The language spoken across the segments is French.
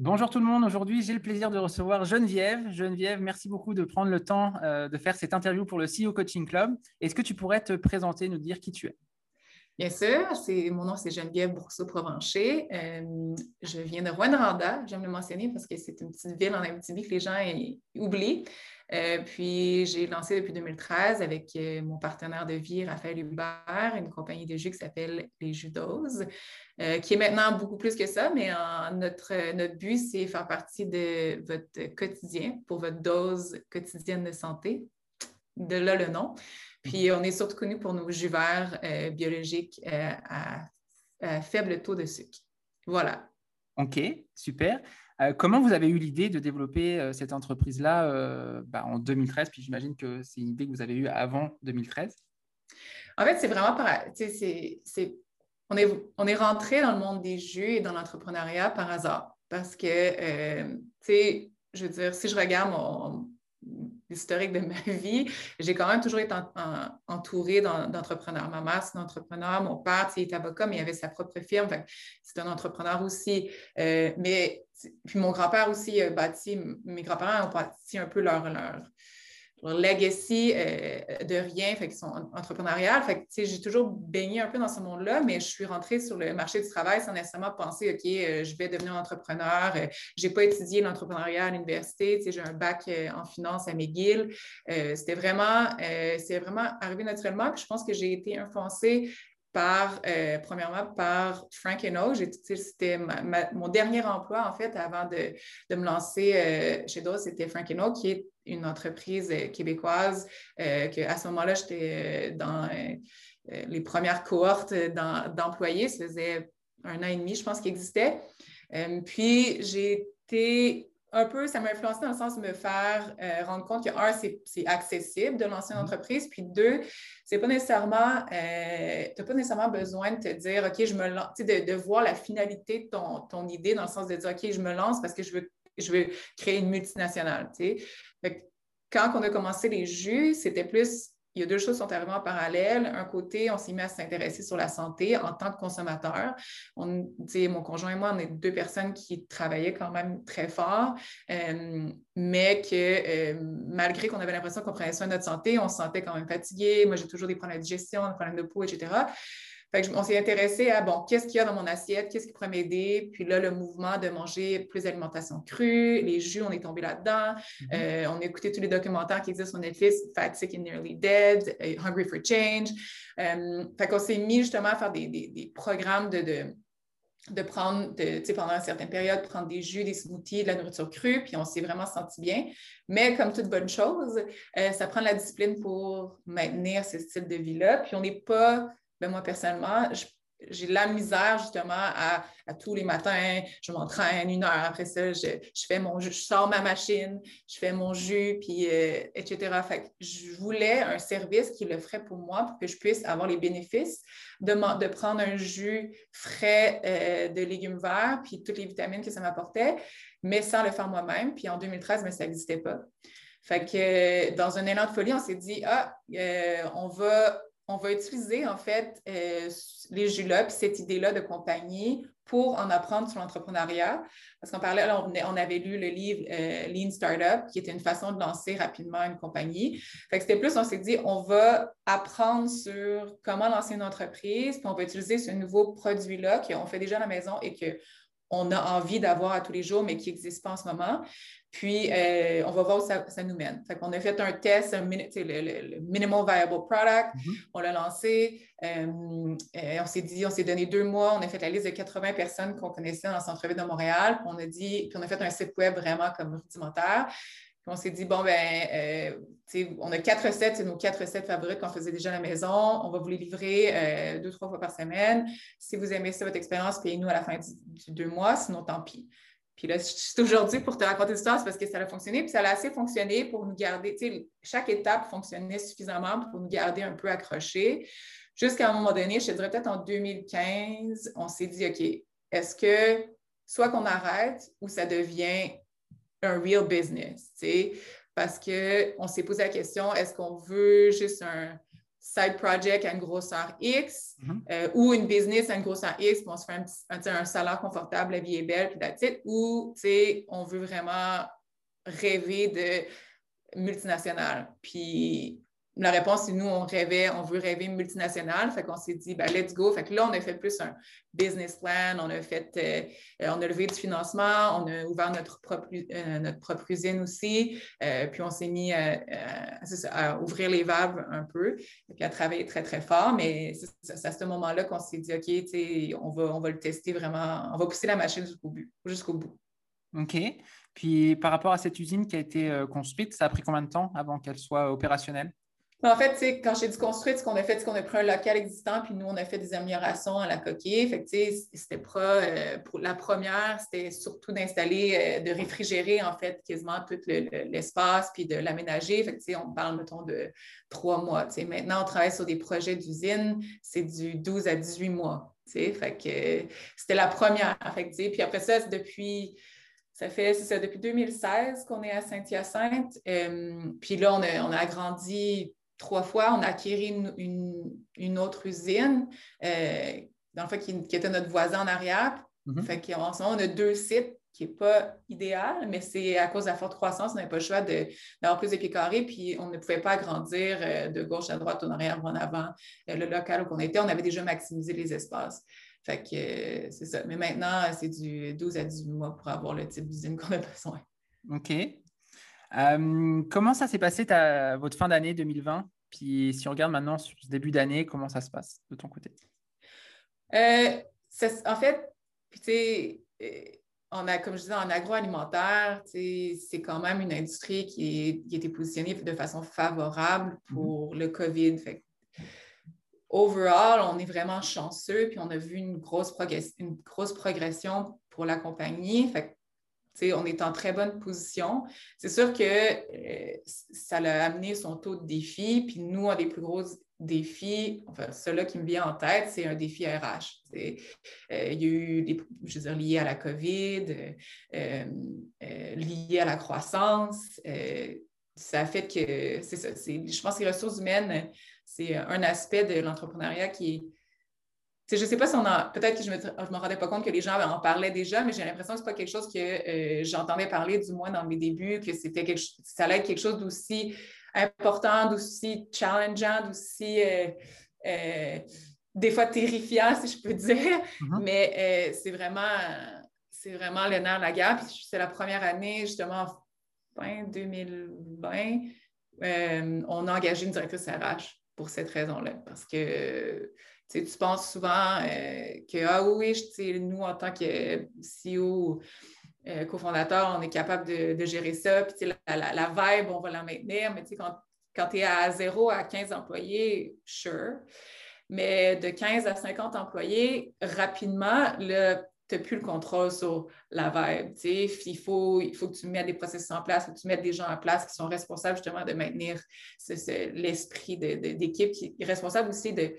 Bonjour tout le monde. Aujourd'hui, j'ai le plaisir de recevoir Geneviève. Geneviève, merci beaucoup de prendre le temps euh, de faire cette interview pour le CEO Coaching Club. Est-ce que tu pourrais te présenter, nous dire qui tu es? Bien sûr, mon nom c'est Geneviève Bourseau-Provencher. Euh, je viens de Rwanda, j'aime le mentionner parce que c'est une petite ville en Abitibi que les gens oublient. Euh, puis j'ai lancé depuis 2013 avec euh, mon partenaire de vie, Raphaël Hubert, une compagnie de jus qui s'appelle Les euh, qui est maintenant beaucoup plus que ça, mais notre, notre but, c'est faire partie de votre quotidien pour votre dose quotidienne de santé. De là le nom. Puis on est surtout connu pour nos jus verts biologiques à, faible taux de sucre. Voilà. OK, super. Euh, comment vous avez eu l'idée de développer euh, cette entreprise-là euh, bah, en 2013 Puis j'imagine que c'est une idée que vous avez eue avant 2013. En fait, c'est vraiment par. on, est, on est rentré dans le monde des jus et dans l'entrepreneuriat par hasard. Parce que, tu sais, je veux dire, si je regarde mon, l'historique de ma vie, j'ai quand même toujours été entourée d'entrepreneurs. Ma mère, c'est une entrepreneur, mon père, il est avocat, mais il avait sa propre firme. C'est un entrepreneur aussi. Euh, mais puis mon grand-père aussi a bâti, mes grands-parents ont bâti un peu leur, leur, leur legacy euh, de rien, fait qu'ils sont entrepreneuriales. Fait j'ai toujours baigné un peu dans ce monde-là, mais je suis rentrée sur le marché du travail sans nécessairement penser, OK, euh, je vais devenir entrepreneur. Euh, je n'ai pas étudié l'entrepreneuriat à l'université. J'ai un bac en finance à McGill. c'était vraiment, c'est vraiment arrivé naturellement. Puis je pense que j'ai été influencée par, premièrement, par Frank Oak. C'était mon dernier emploi, en fait, avant de, de me lancer chez Dose, c'était Frank Oak, qui est une entreprise euh, québécoise, euh, qu'à ce moment-là, j'étais euh, dans les premières cohortes d'employés. Ça faisait un an et demi, je pense, qu'il existait. puis, j'ai été un peu, ça m'a influencé dans le sens de me faire rendre compte que, un, c'est accessible de lancer une mm-hmm. entreprise, puis deux, c'est pas nécessairement, tu n'as pas nécessairement besoin de te dire, OK, je me lance, de, de voir la finalité de ton, ton, idée dans le sens de dire, OK, je me lance parce que je veux je veux créer une multinationale. quand on a commencé les jus, c'était plus, il y a deux choses qui sont arrivées en parallèle. Un côté, on s'est mis à s'intéresser sur la santé en tant que consommateur. On, mon conjoint et moi, on est deux personnes qui travaillaient quand même très fort, euh, mais que euh, malgré qu'on avait l'impression qu'on prenait soin de notre santé, on se sentait quand même fatigué. Moi, j'ai toujours des problèmes de digestion, des problèmes de peau, etc. Fait on s'est intéressé à, bon, qu'est-ce qu'il y a dans mon assiette, qu'est-ce qui pourrait m'aider? Puis là, le mouvement de manger plus d'alimentation crue, les jus, on est tombé là-dedans. Mm-hmm. Euh, on a écouté tous les documentaires qui existent sur Netflix, Fat, Sick and Nearly Dead, euh, Hungry for Change. Euh, fait qu'on s'est mis justement à faire des, programmes de, de prendre, tu sais, pendant une certaine période, prendre des jus, des smoothies, de la nourriture crue, puis on s'est vraiment senti bien. Mais comme toute bonne chose, ça prend de la discipline pour maintenir ce style de vie-là. Puis on n'est pas ben, moi, personnellement, j'ai la misère justement à, tous les matins, je m'entraîne une heure après ça, je, fais mon je sors ma machine, je fais mon jus, puis euh, etc. Fait je voulais un service qui le ferait pour moi pour que je puisse avoir les bénéfices de, de prendre un jus frais euh, de légumes verts, puis toutes les vitamines que ça m'apportait, mais sans le faire moi-même. Puis en 2013, mais ça n'existait pas. Fait que dans un élan de folie, on s'est dit, ah, euh, on va on va utiliser en fait euh, les Julop, cette idée-là de compagnie pour en apprendre sur l'entrepreneuriat. Parce qu'on parlait, on, avait lu le livre euh, Lean Startup, qui était une façon de lancer rapidement une compagnie. Fait c'était plus, on s'est dit, on va apprendre sur comment lancer une entreprise, puis on va utiliser ce nouveau produit-là qu'on fait déjà à la maison et qu'on a envie d'avoir à tous les jours, mais qui n'existe pas en ce moment. Puis, euh, on va voir où ça, nous mène. Fait qu'on a fait un test, le, le, Minimal Viable Product, mm-hmm. on l'a lancé. Euh, on s'est dit, on s'est donné deux mois, on a fait la liste de 80 personnes qu'on connaissait dans le centre-ville de Montréal. Puis on a dit, puis on a fait un site web vraiment comme rudimentaire. Puis on s'est dit, bon, ben, euh, on a quatre recettes, c'est nos quatre recettes favorites qu'on faisait déjà à la maison. On va vous les livrer deux, trois fois par semaine. Si vous aimez ça, votre expérience, payez-nous à la fin du deux mois, sinon tant pis. Puis là, c'est aujourd'hui pour te raconter l'histoire, c'est parce que ça a fonctionné. Puis ça a assez fonctionné pour nous garder, tu sais, chaque étape fonctionnait suffisamment pour nous garder un peu accrochés. Jusqu'à un moment donné, je te dirais peut-être en 2015, on s'est dit, OK, est-ce que soit qu'on arrête ou ça devient un real business, tu sais? Parce qu'on s'est posé la question, est-ce qu'on veut juste un, side project à une grosseur X mm-hmm. euh, ou une business à une grosseur X, puis on se fait un, salaire confortable, la vie est belle, puis that's it, ou on veut vraiment rêver de multinationale. Puis la réponse, c'est nous, on rêvait, on veut rêver multinational. Fait qu'on s'est dit, ben, let's go. Fait que là, on a fait plus un business plan, on a fait, euh, on a levé du financement, on a ouvert notre propre, euh, notre propre usine aussi. Euh, puis on s'est mis à ouvrir les valves un peu. Puis à travailler très, très fort. Mais c'est à ce moment-là qu'on s'est dit, OK, on va, on va le tester vraiment, on va pousser la machine jusqu'au bout. Jusqu'au bout. OK. Puis par rapport à cette usine qui a été construite, ça a pris combien de temps avant qu'elle soit opérationnelle? En fait, quand j'ai dit construire, ce qu'on a fait, c'est qu'on a pris un local existant, puis nous, on a fait des améliorations à la coquille. Fait c'était euh, pour la première, c'était surtout d'installer, euh, de réfrigérer, en fait, quasiment tout l'espace, puis de l'aménager. Fait on parle, mettons, de trois mois. Maintenant, on travaille sur des projets d'usine, c'est du 12 à 18 mois. Fait que c'était la première. Fait puis après ça, depuis ça fait, c'est ça, depuis 2016 qu'on est à Saint-Hyacinthe. Euh, puis là, on a, on a agrandi trois fois, on a acquis une, autre usine, euh, dans le fait, qui, était notre voisin en arrière. Fait qu'en ce moment, on a deux sites qui n'est pas idéal, mais c'est à cause de la forte croissance, on n'avait pas le choix d'avoir plus de pieds carrés, puis on ne pouvait pas agrandir euh, de gauche à droite, en arrière, en avant. Euh, le local où on était, on avait déjà maximisé les espaces. Fait que c'est ça. Mais maintenant, c'est du 12 à 18 mois pour avoir le type d'usine qu'on a besoin. OK. Euh, comment ça s'est passé ta, votre fin d'année 2020 Puis si on regarde maintenant sur ce début d'année, comment ça se passe de ton côté? Euh, En fait, euh, on a, comme je disais, en agroalimentaire, c'est quand même une industrie qui, qui, a été positionnée de façon favorable mm-hmm. pour le COVID. Fait, overall, on est vraiment chanceux, puis on a vu une grosse, une grosse progression pour la compagnie. Fait, on est en très bonne position. C'est sûr que euh, ça l'a amené son taux de défi. Puis nous, un des plus gros défis, enfin, celui qui me vient en tête, c'est un défi RH. Euh, il y a eu des, je veux dire, liés à la COVID, euh, liés à la croissance. ça fait que, c'est ça, je pense que les ressources humaines, c'est un aspect de l'entrepreneuriat qui est je ne sais pas si on a. Peut-être que je ne me, rendais pas compte que les gens en parlaient déjà, mais j'ai l'impression que ce n'est pas quelque chose que euh, j'entendais parler, du moins dans mes débuts, que c'était quelque, ça allait être quelque chose d'aussi important, d'aussi challengeant, d'aussi. Euh, euh, des fois terrifiant, si je peux dire. Mm-hmm. Mais c'est vraiment, c'est vraiment le nerf de la guerre. Puis c'est la première année, justement, fin 2020, on a engagé une directrice RH pour cette raison-là. Parce que tu penses souvent euh, que, ah oui, nous, en tant que CEO, euh, cofondateur, on est capable de, gérer ça. Puis la, la, vibe, on va la maintenir. Mais quand, quand tu es à 0 à 15 employés, sure. Mais de 15 à 50 employés, rapidement, tu n'as plus le contrôle sur la vibe. Il faut, il faut que tu mettes des processus en place, que tu mettes des gens en place qui sont responsables justement de maintenir l'esprit d'équipe, qui est responsable aussi de,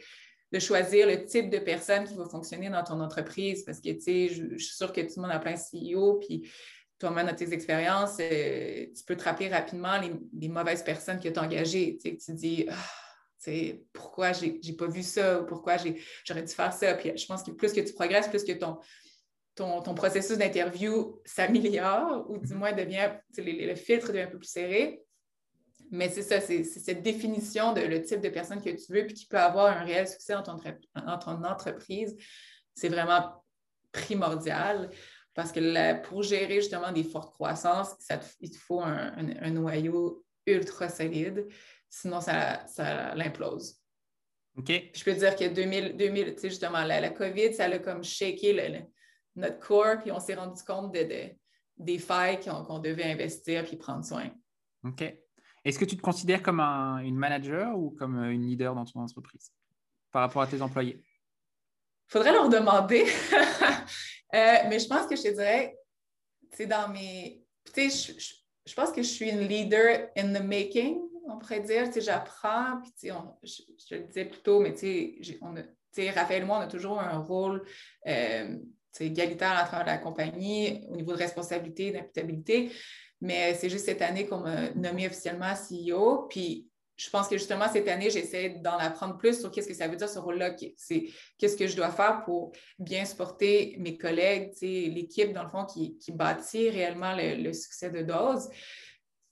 de choisir le type de personne qui va fonctionner dans ton entreprise parce que, tu sais, je, suis sûre que tout le monde a plein CEO, puis toi-même, dans tes expériences, euh, tu peux te rappeler rapidement les, mauvaises personnes que tu as engagées. Tu sais, tu dis, ah, pourquoi j'ai pas vu ça ou pourquoi j'aurais dû faire ça? Puis je pense que plus que tu progresses, plus que ton, ton, ton processus d'interview s'améliore ou du moins devient, le filtre devient un peu plus serré. Mais c'est ça, c'est cette définition de le type de personne que tu veux puis qui peut avoir un réel succès dans ton, ton entreprise. C'est vraiment primordial parce que pour gérer justement des fortes croissances, il te faut un, noyau ultra solide, sinon ça, ça l'implose. OK. Je peux dire que 2000, 2000 justement, la, COVID, ça a comme shaké notre corps, puis on s'est rendu compte de, des failles qu'on devait investir puis prendre soin. OK. Est-ce que tu te considères comme une manager ou comme euh, une leader dans ton entreprise par rapport à tes employés? Faudrait leur demander. Euh, mais je pense que je te dirais, dans mes. Tu sais, je, pense que je suis une leader in the making, on pourrait dire. Tu j'apprends, puis tu sais, je, je, le disais plus tôt, mais tu sais, Raphaël et moi, on a toujours un rôle euh, égalitaire à la compagnie au niveau de responsabilité, d'imputabilité. Mais c'est juste cette année qu'on m'a nommé officiellement CEO. Puis je pense que justement, cette année, j'essaie d'en apprendre plus sur qu'est-ce que ça veut dire ce rôle-là. C'est qu'est-ce que je dois faire pour bien supporter mes collègues, l'équipe, dans le fond, qui, bâtit réellement le, succès de Dose.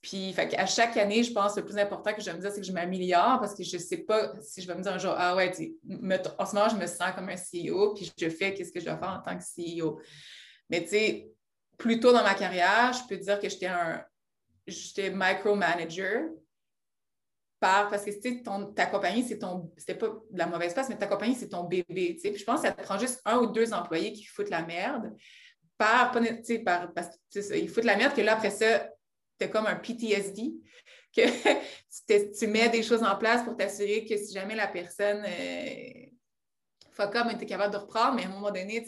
Puis, à chaque année, je pense que le plus important que je vais me dire, c'est que je m'améliore parce que je ne sais pas si je vais me dire un jour, ah ouais, en ce moment, je me sens comme un CEO, puis je fais qu'est-ce que je dois faire en tant que CEO. Mais tu sais, plus tôt dans ma carrière, je peux dire que j'étais un j'étais micromanager par, parce que ton, ta compagnie, c'est ton, c'était pas de la mauvaise place, mais ta compagnie, c'est ton bébé. Puis je pense que ça te prend juste un ou deux employés qui foutent la merde. Par, par, parce qu'ils foutent la merde, que là, après ça, tu es comme un PTSD, que tu, mets des choses en place pour t'assurer que si jamais la personne euh, fuck up, tu es capable de reprendre, mais à un moment donné,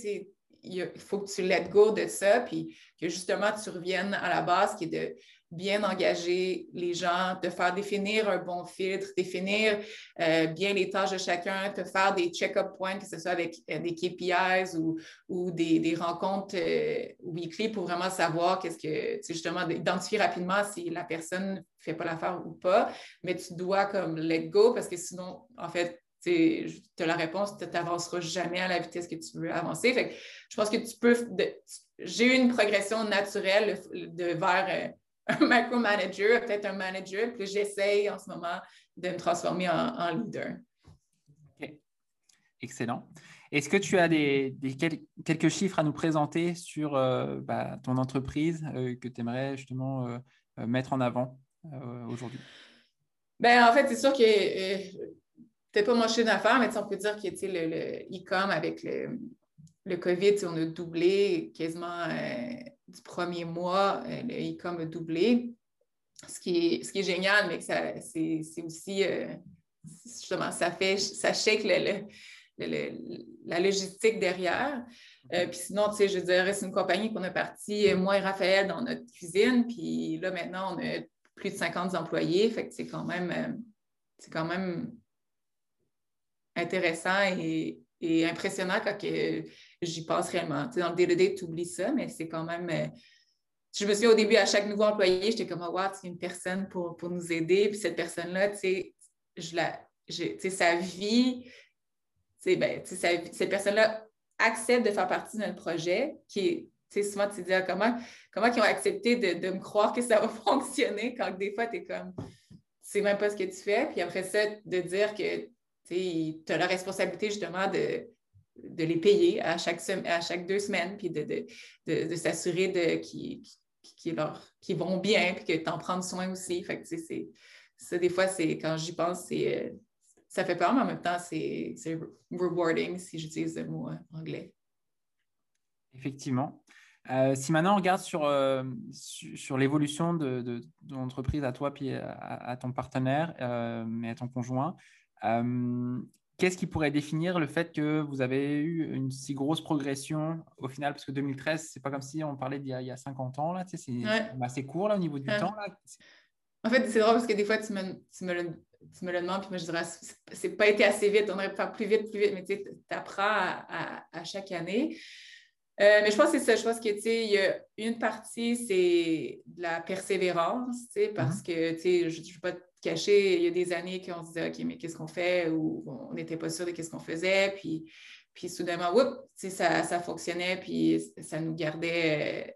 il faut que tu let go de ça, puis que justement tu reviennes à la base qui est de bien engager les gens, de faire définir un bon filtre, définir euh, bien les tâches de chacun, te faire des check-up points, que ce soit avec euh, des KPIs ou, ou des, rencontres euh, weekly pour vraiment savoir qu'est-ce que, justement, d'identifier rapidement si la personne ne fait pas l'affaire ou pas, mais tu dois comme let go parce que sinon, en fait, tu as la réponse, tu n'avanceras jamais à la vitesse que tu veux avancer. Fait je pense que tu peux. J'ai eu une progression naturelle de, vers un micromanager, peut-être un manager, puis j'essaye en ce moment de me transformer en, leader. Excellent. Est-ce que tu as des, quelques chiffres à nous présenter sur euh, bah, ton entreprise euh, que tu aimerais justement euh, mettre en avant aujourd'hui? Ben, en fait, c'est sûr que peut-être pas mon chiffre d'affaires, mais on peut dire que le e-com avec le, le COVID, on a doublé quasiment du premier mois, euh, le e-com a doublé. Ce qui est, ce qui est génial, mais c'est aussi, euh, justement, ça fait, ça shake la logistique derrière. Euh, puis sinon, tu sais, je dirais, c'est une compagnie qu'on a parti, moi et Raphaël, dans notre cuisine. Puis là, maintenant, on a plus de 50 employés. Fait que c'est quand même, c'est quand même intéressant et, impressionnant quand j'y passe réellement. Tu sais, dans le day-to-day, tu oublies ça, mais c'est quand même. Euh, je me suis au début, à chaque nouveau employé, j'étais comme, oh, wow, c'est une personne pour, pour, nous aider. Puis cette personne-là, tu sais, je la, tu sais, sa vie, tu sais, ben, tu sais, cette personne-là accepte de faire partie d'un projet qui est, tu sais, souvent, tu te dis, ah, comment, comment ils ont accepté de, me croire que ça va fonctionner quand des fois, tu es comme, c'est même pas ce que tu fais. Puis après ça, de dire que tu as la responsabilité justement de, de les payer à chaque, à chaque deux semaines, puis de, de, s'assurer qu'ils vont bien, puis que tu en prends soin aussi. Fait que, c'est, ça, des fois, c'est quand j'y pense, c'est, ça fait peur, mais en même temps, c'est, rewarding si j'utilise le mot euh, anglais. Effectivement. Euh, si maintenant on regarde sur, euh, sur, l'évolution de, de, l'entreprise à toi puis à, ton partenaire, mais à ton conjoint, Qu'est-ce qui pourrait définir le fait que vous avez eu une si grosse progression au final? Parce que 2013, c'est pas comme si on parlait d'il y, a 50 ans, là, c'est assez court là, au niveau du temps. Là. En fait, c'est drôle parce que des fois, tu me, tu me, le, tu me le demandes, puis moi, je dirais, c'est pas été assez vite, on aurait pu faire plus vite, plus vite, mais tu apprends à, à, chaque année. Euh, mais je pense que c'est ça. Je pense que, tu sais, il y a une partie, c'est de la persévérance, tu sais, parce mm-hmm. que, tu sais, je ne veux pas caché. Il y a des années qu'on se disait, OK, mais qu'est-ce qu'on fait? Ou on n'était pas sûr de qu'est-ce qu'on faisait. Puis, puis soudainement, ça, ça fonctionnait, puis ça nous gardait euh,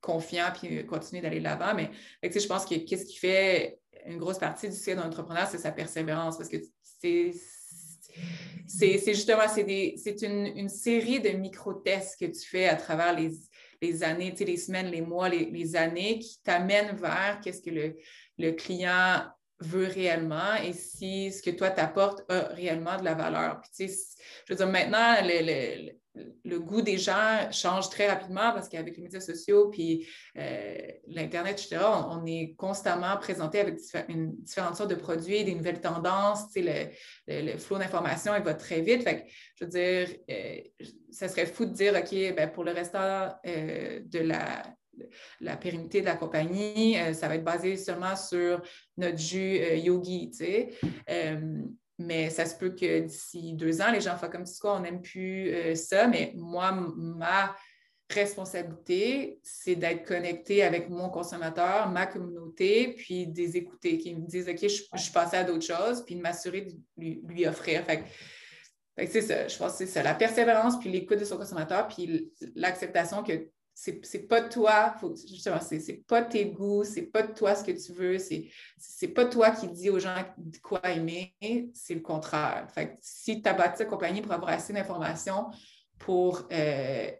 confiants, puis continuer d'aller de l'avant. Mais je pense que qu'est-ce qui fait une grosse partie du succès d'un entrepreneur, c'est sa persévérance. Parce que c'est c'est justement c'est une, une, série de micro-tests que tu fais à travers les, les années, les semaines, les mois, les, les années qui t'amènent vers qu'est-ce que le, le client veut réellement et si ce que toi t'apportes a réellement de la valeur. Puis, je veux dire, maintenant, le, le, goût des gens change très rapidement parce qu'avec les médias sociaux puis euh, l'Internet, etc., on, est constamment présenté avec une, différentes sortes de produits, des nouvelles tendances. Le, le, flot d'informations, va très vite. Fait je veux dire, euh, ça serait fou de dire, OK, ben, pour le restant euh, de la la pérennité de la compagnie, euh, ça va être basé seulement sur notre jus euh, yogi, tu sais. Euh, mais ça se peut que d'ici deux ans, les gens fassent comme quoi, on n'aime plus ça. Mais moi, ma responsabilité, c'est d'être connecté avec mon consommateur, ma communauté, puis de les écouter, qui me disent OK, je, suis passée à d'autres choses, puis de m'assurer de lui, offrir. Fait, c'est ça, je pense que c'est ça, la persévérance, puis l'écoute de son consommateur, puis l'acceptation que c'est, pas toi, faut, justement, c'est, pas tes goûts, c'est pas toi ce que tu veux, c'est, pas toi qui dis aux gens quoi aimer, c'est le contraire. Fait si tu as bâti ta compagnie pour avoir assez d'informations pour euh,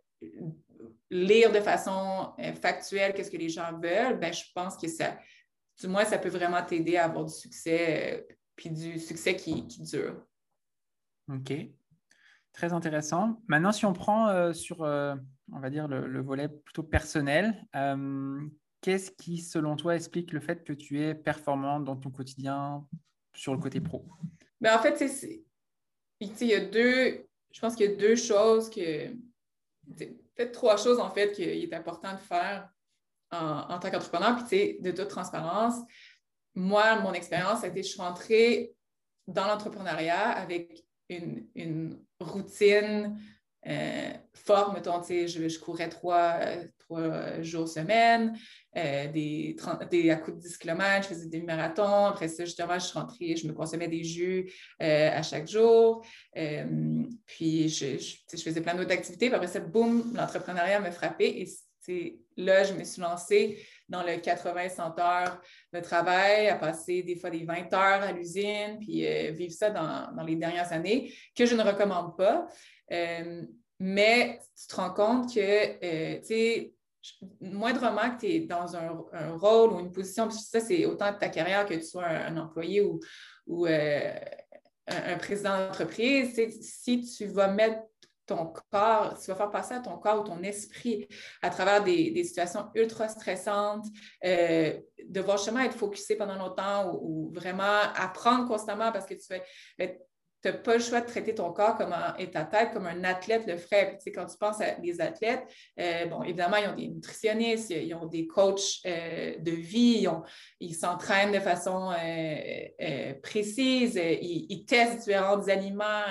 lire de façon euh, factuelle qu'est-ce que les gens veulent, ben, je pense que ça, du moins, ça peut vraiment t'aider à avoir du succès, euh, puis du succès qui, qui, dure. OK. Très intéressant. Maintenant, si on prend euh, sur, on va dire, le, volet plutôt personnel, qu'est-ce qui, selon toi, explique le fait que tu es performante dans ton quotidien sur le côté pro? Ben, en fait, il y a deux, je pense qu'il y a deux choses que, peut-être trois choses, en fait, qu'il est important de faire en, tant qu'entrepreneur. Puis, tu de toute transparence, moi, mon expérience a été, je suis rentrée dans l'entrepreneuriat avec une, routine euh, forte, mettons, sais, je, courais trois, trois jours semaine, euh, des, des, à coups de 10 km, je faisais des marathons. Après ça, justement, je suis je me consommais des jus euh, à chaque jour. Euh, puis, je, je, faisais plein d'autres activités. Après ça, boum, l'entrepreneuriat m'a frappé. Et là, je me suis lancée dans le 80-100 heures de travail, à passer des fois des 20 heures à l'usine, puis vivre ça dans, les dernières années, que je ne recommande pas. mais tu te rends compte que, tu sais, moindrement que tu es dans un, rôle ou une position, ça, c'est autant de ta carrière que tu sois un, employé ou, euh, un, président d'entreprise, si tu vas mettre ton corps, tu vas faire passer à ton corps ou ton esprit à travers des, situations ultra stressantes, euh, devoir justement être focusé pendant longtemps ou, ou, vraiment apprendre constamment parce que tu fais tu n'as pas le choix de traiter ton corps comme et ta tête comme un athlète le ferait. quand tu penses à des athlètes, euh, bon, évidemment, ils ont des nutritionnistes, ils ont des coachs euh, de vie, ils s'entraînent de façon euh, précise, ils, testent différents aliments,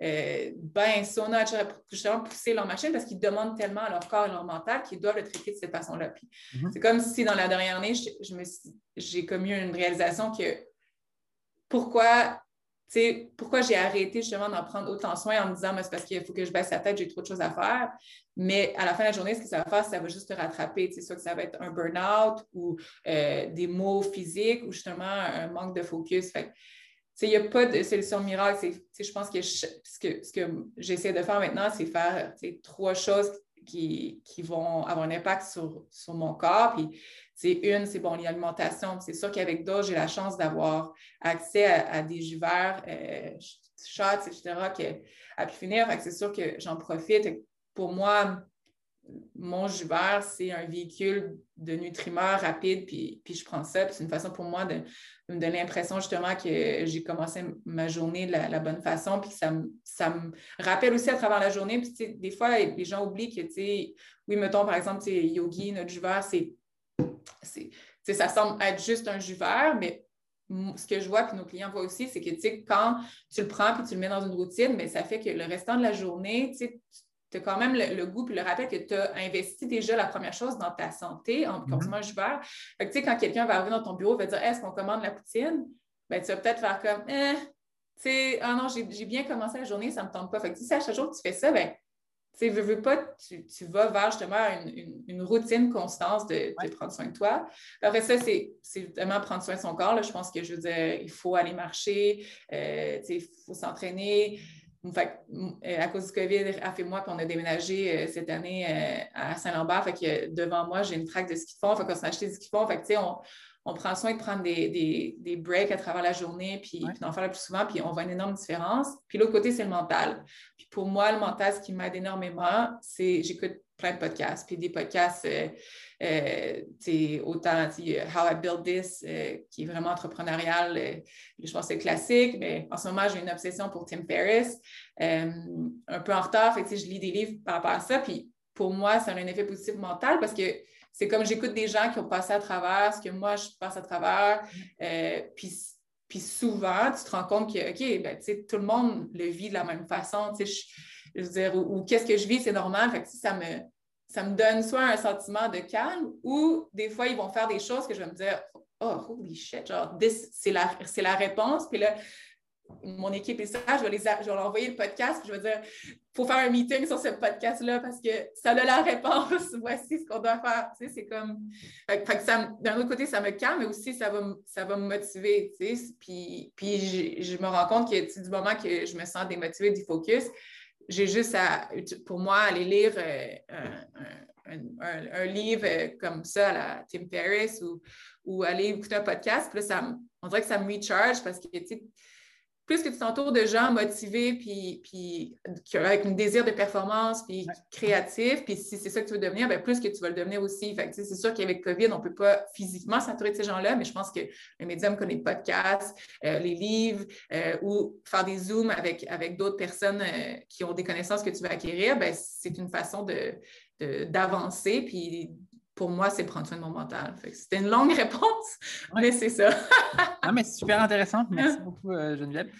bain, sauna, justement pousser leur machine parce qu'ils demandent tellement à leur corps et leur mental qu'ils doivent le traiter de cette façon-là. Mm-hmm. C'est comme si dans la dernière année, j'ai comme eu une réalisation que pourquoi pourquoi j'ai arrêté justement d'en prendre autant soin en me disant, c'est parce qu'il faut que je baisse la tête, j'ai trop de choses à faire. Mais à la fin de la journée, ce que ça va faire, ça va juste te rattraper. C'est soit que ça va être un burn-out ou euh, des maux physiques ou justement un manque de focus. il n'y a pas de solution miracle. Je pense que ce que, ce que j'essaie de faire maintenant, c'est faire trois choses qui, vont avoir un impact sur, sur mon corps. Puis une, c'est bon, l'alimentation. C'est sûr qu'avec d'autres, j'ai la chance d'avoir accès à, des jus verts, euh, shots, etc., a pu finir. c'est sûr que j'en profite. Pour moi, mon jus vert, c'est un véhicule de nutriments rapide, puis, je prends ça. c'est une façon pour moi de, me donner l'impression justement que j'ai commencé ma journée de la, bonne façon, puis ça, me rappelle aussi à travers la journée. Puis, des fois, les gens oublient que, oui, mettons par exemple, yogi, notre jus vert, c'est ça semble être juste un jus vert, mais ce que je vois, puis nos clients voient aussi, c'est que quand tu le prends puis tu le mets dans une routine, mais ça fait que le restant de la journée, tu as quand même le, goût puis le rappel que tu as investi déjà la première chose dans ta santé en consommant mm-hmm. un jus vert. Fait que, quand quelqu'un va arriver dans ton bureau et va dire Est-ce qu'on commande la poutine? Ben, tu vas peut-être faire comme Eh, tu sais, ah non, j'ai bien commencé la journée, ça ne me tente pas. Fait que si à chaque jour tu fais ça, ben, tu veux, veux pas, tu, tu, vas vers justement une, une, routine constante de, de, prendre soin de toi. Après ça, c'est vraiment prendre soin de son corps. Là. Je pense que, je veux dire, il faut aller marcher, euh, il faut s'entraîner. Fait, euh, à cause du COVID, a fait moi, puis on a déménagé euh, cette année à Saint-Lambert. Fait que devant moi, j'ai une traque de ski de fond. Fait qu'on s'est acheté du ski de fond. Fait que, on, on prend soin de prendre des, des, breaks à travers la journée, puis, d'en faire le plus souvent, puis on voit une énorme différence. Puis l'autre côté, c'est le mental. Puis pour moi, le mental, ce qui m'aide énormément, c'est j'écoute plein de podcasts, puis des podcasts, euh, euh autant How I Build This, euh, qui est vraiment entrepreneurial, euh, je pense que c'est classique, mais en ce moment, j'ai une obsession pour Tim Ferriss, un peu en retard, je lis des livres par rapport à ça, puis pour moi, ça a un effet positif mental parce que c'est comme j'écoute des gens qui ont passé à travers ce que moi, je passe à travers. Euh, puis, puis souvent, tu te rends compte que, OK, ben, tout le monde le vit de la même façon. Je veux dire, ou, qu'est-ce que je vis, c'est normal. Fait ça me ça me donne soit un sentiment de calme ou des fois, ils vont faire des choses que je vais me dire Oh, holy shit, genre, c'est la, la réponse. Puis là, mon équipe et ça, je vais, les, je vais leur envoyer le podcast, je vais dire, il faut faire un meeting sur ce podcast-là parce que ça a la réponse, voici ce qu'on doit faire. Tu sais, c'est comme, d'un autre côté, ça me calme, mais aussi, ça va, ça va me motiver, tu puis, puis je, me rends compte que du moment que je me sens démotivée du focus, j'ai juste à, pour moi, aller lire euh, un, livre euh, comme ça à la Tim Ferriss ou, ou aller écouter un podcast. Puis ça, on dirait que ça me recharge parce que, tu sais, plus que tu t'entoures de gens motivés, puis, puis avec un désir de performance, puis créatif, puis si c'est ça que tu veux devenir, bien, plus que tu vas le devenir aussi. Fait c'est sûr qu'avec COVID, on ne peut pas physiquement s'entourer de ces gens-là, mais je pense que le médium comme les podcasts, euh, les livres, euh, ou faire des zooms avec, avec d'autres personnes euh, qui ont des connaissances que tu veux acquérir, ben, c'est une façon de, d'avancer, puis pour moi, c'est prendre soin de mon mental. C'était une longue réponse, mais c'est ça. ah, mais c'est super intéressant. Merci beaucoup, euh, Geneviève.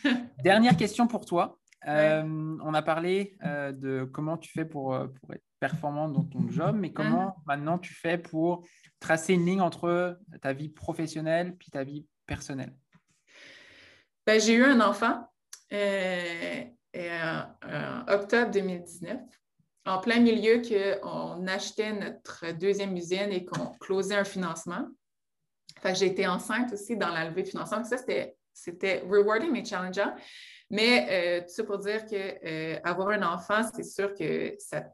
Dernière question pour toi. Euh, on a parlé euh, de comment tu fais pour, pour, être performant dans ton job, mais comment mm. maintenant tu fais pour tracer une ligne entre ta vie professionnelle puis ta vie personnelle? Ben, j'ai eu un enfant en octobre 2019 en plein milieu qu'on achetait notre deuxième usine et qu'on closait un financement. j'ai été enceinte aussi dans la levée financement. Ça, c'était rewarding mais challengeant. Mais euh, tout ça pour dire qu'avoir euh, un enfant, c'est sûr que ça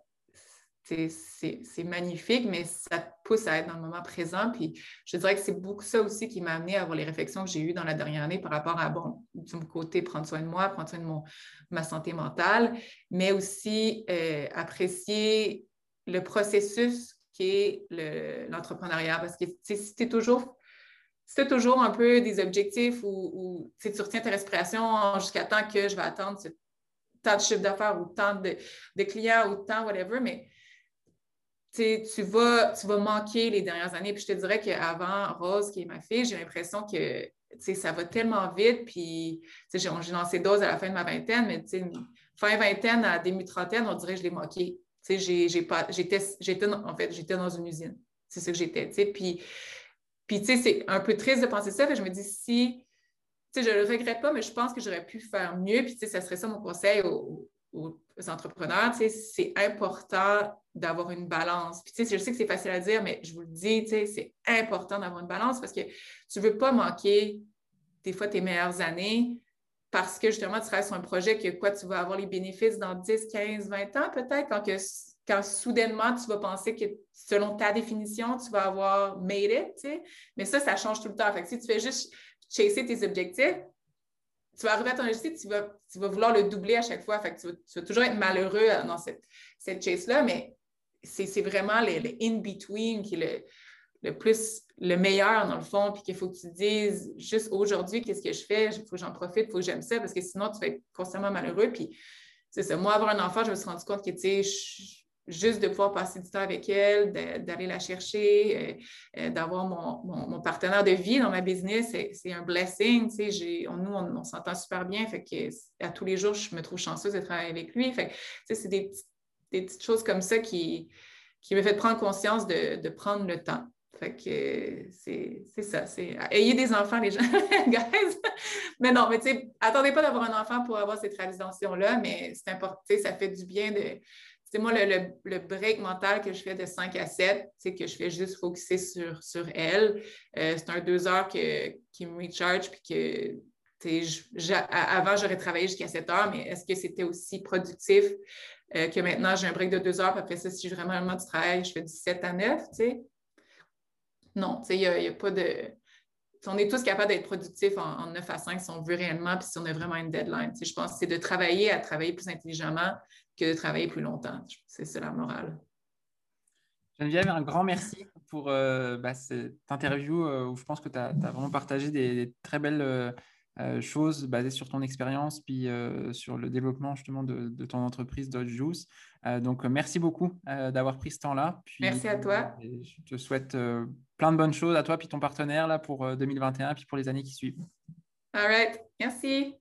c'est magnifique, mais ça pousse à être dans le moment présent. Puis je dirais que c'est beaucoup ça aussi qui m'a amené à avoir les réflexions que j'ai eues dans la dernière année par rapport à, bon, du côté, prendre soin de moi, prendre soin de mon, ma santé mentale, mais aussi euh, apprécier le processus qui est l'entrepreneuriat. parce que si tu es toujours c'est toujours un peu des objectifs où, tu retiens ta respiration jusqu'à temps que je vais attendre tant de chiffre d'affaires ou tant de, de, clients ou tant whatever, mais tu vas, tu vas manquer les dernières années. Puis je te dirais qu'avant Rose, qui est ma fille, j'ai l'impression que ça va tellement vite. Puis j'ai lancé dose à la fin de ma vingtaine, mais fin vingtaine à début trentaine, on dirait que je l'ai manqué. J'étais en fait, j'étais dans une usine. C'est ce que j'étais. Puis, puis c'est un peu triste de penser ça. je me dis, si, je ne le regrette pas, mais je pense que j'aurais pu faire mieux. Puis ça serait ça mon conseil aux entrepreneurs, c'est important d'avoir une balance. Puis, je sais que c'est facile à dire, mais je vous le dis, c'est important d'avoir une balance parce que tu ne veux pas manquer des fois tes meilleures années parce que justement, tu travailles sur un projet que quoi, tu vas avoir les bénéfices dans 10, 15, 20 ans peut-être, quand, quand soudainement tu vas penser que selon ta définition, tu vas avoir made it, mais ça, ça change tout le temps. Fait si tu fais juste chasser tes objectifs, tu vas arriver à ton objectif, tu vas, tu vas vouloir le doubler à chaque fois. Fait que tu, vas, toujours être malheureux dans cette, cette chase-là, mais c'est vraiment le, in-between qui est le, plus, le meilleur dans le fond, puis qu'il faut que tu dises juste aujourd'hui, qu'est-ce que je fais, il faut que j'en profite, il faut que j'aime ça, parce que sinon, tu vas être constamment malheureux. Puis, c'est ça. Moi, avoir un enfant, je me suis rendu compte que, tu sais, juste de pouvoir passer du temps avec elle, d'aller la chercher, euh, euh, d'avoir mon, partenaire de vie dans ma business, c'est un blessing. nous, on, s'entend super bien. Fait que à tous les jours, je me trouve chanceuse de travailler avec lui. Fait c'est des, petites choses comme ça qui, qui me fait prendre conscience de, prendre le temps. Fait que c'est ça. Ayez des enfants, les gens, guys. Mais non, mais tu attendez pas d'avoir un enfant pour avoir cette réalisation-là, mais c'est important, ça fait du bien de, c'est moi, le, break mental que je fais de 5 à 7, c'est que je fais juste focuser sur, elle. Euh, c'est un deux heures qui me recharge, puis que avant, j'aurais travaillé jusqu'à 7 heures, mais est-ce que c'était aussi productif euh, que maintenant j'ai un break de deux heures, puis après ça, si j'ai vraiment du travail, je fais du 7 à 9, tu sais? Non, il n'y a, pas de. On est tous capables d'être productifs en, 9 à 5 si on veut réellement, puis si on a vraiment une deadline. je pense que c'est de travailler à travailler plus intelligemment, que de travailler plus longtemps. C'est la morale. Geneviève, un grand merci pour euh, bah, cette interview euh, où je pense que tu as, vraiment partagé des, très belles euh, choses basées sur ton expérience, puis sur le développement justement de, ton entreprise Dodge Juice. donc, merci beaucoup d'avoir pris ce temps-là. merci à toi. je te souhaite plein de bonnes choses à toi, puis ton partenaire là, pour 2021, puis pour les années qui suivent. All right. Merci.